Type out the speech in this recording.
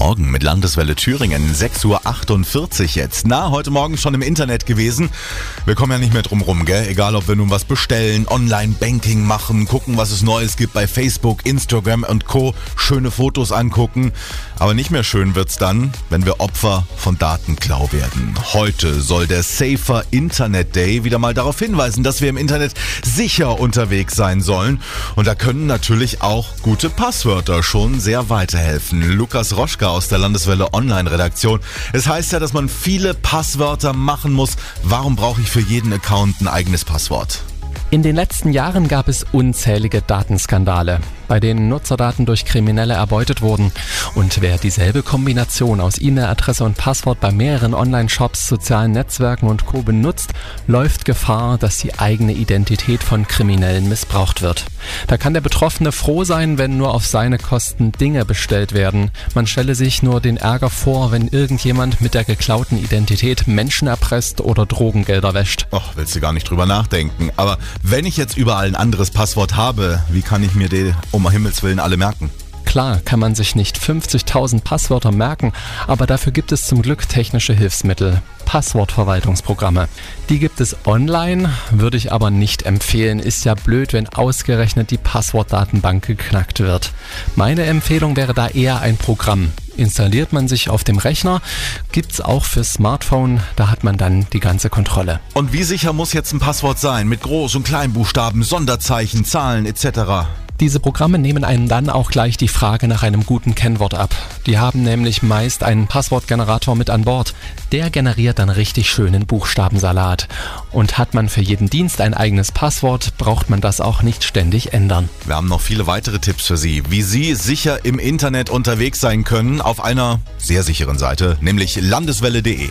Morgen mit Landeswelle Thüringen, 6.48 Uhr jetzt. Na, heute Morgen schon im Internet gewesen. Wir kommen ja nicht mehr drum rum, gell? Egal, ob wir nun was bestellen, Online-Banking machen, gucken, was es Neues gibt bei Facebook, Instagram und Co. Schöne Fotos angucken. Aber nicht mehr schön wird's dann, wenn wir Opfer von Datenklau werden. Heute soll der Safer Internet Day wieder mal darauf hinweisen, dass wir im Internet sicher unterwegs sein sollen. Und da können natürlich auch gute Passwörter schon sehr weiterhelfen. Lukas Roschka aus der Landeswelle Online-Redaktion. Es heißt ja, dass man viele Passwörter machen muss. Warum brauche ich für jeden Account ein eigenes Passwort? In den letzten Jahren gab es unzählige Datenskandale, bei denen Nutzerdaten durch Kriminelle erbeutet wurden. Und wer dieselbe Kombination aus E-Mail-Adresse und Passwort bei mehreren Online-Shops, sozialen Netzwerken und Co. benutzt, läuft Gefahr, dass die eigene Identität von Kriminellen missbraucht wird. Da kann der Betroffene froh sein, wenn nur auf seine Kosten Dinge bestellt werden. Man stelle sich nur den Ärger vor, wenn irgendjemand mit der geklauten Identität Menschen erpresst oder Drogengelder wäscht. Och, willst du gar nicht drüber nachdenken. Aber wenn ich jetzt überall ein anderes Passwort habe, wie kann ich mir die um Himmels Willen alle merken? Klar kann man sich nicht 50.000 Passwörter merken, aber dafür gibt es zum Glück technische Hilfsmittel. Passwortverwaltungsprogramme. Die gibt es online, würde ich aber nicht empfehlen. Ist ja blöd, wenn ausgerechnet die Passwortdatenbank geknackt wird. Meine Empfehlung wäre da eher ein Programm. Installiert man sich auf dem Rechner, gibt's auch für Smartphone, da hat man dann die ganze Kontrolle. Und wie sicher muss jetzt ein Passwort sein? Mit Groß- und Kleinbuchstaben, Sonderzeichen, Zahlen etc. Diese Programme nehmen einem dann auch gleich die Frage nach einem guten Kennwort ab. Die haben nämlich meist einen Passwortgenerator mit an Bord. Der generiert dann richtig schönen Buchstabensalat. Und hat man für jeden Dienst ein eigenes Passwort, braucht man das auch nicht ständig ändern. Wir haben noch viele weitere Tipps für Sie, wie Sie sicher im Internet unterwegs sein können auf einer sehr sicheren Seite, nämlich landeswelle.de.